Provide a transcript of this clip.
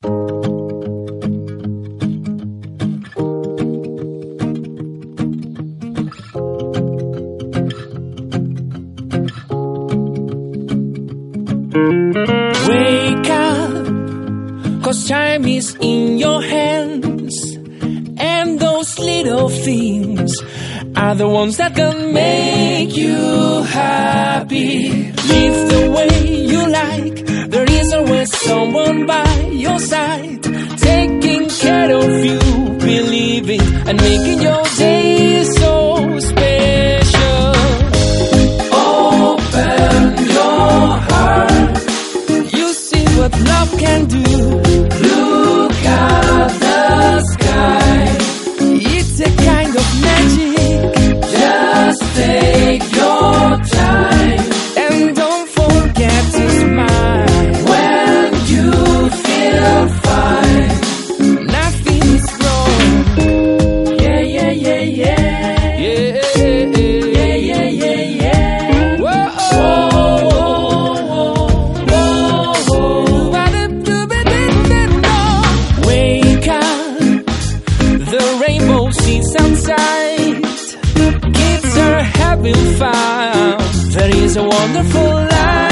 Wake up, cause time is in your hands. And those little things are the ones that can make you happy. Live the by your side, will find there is a wonderful life.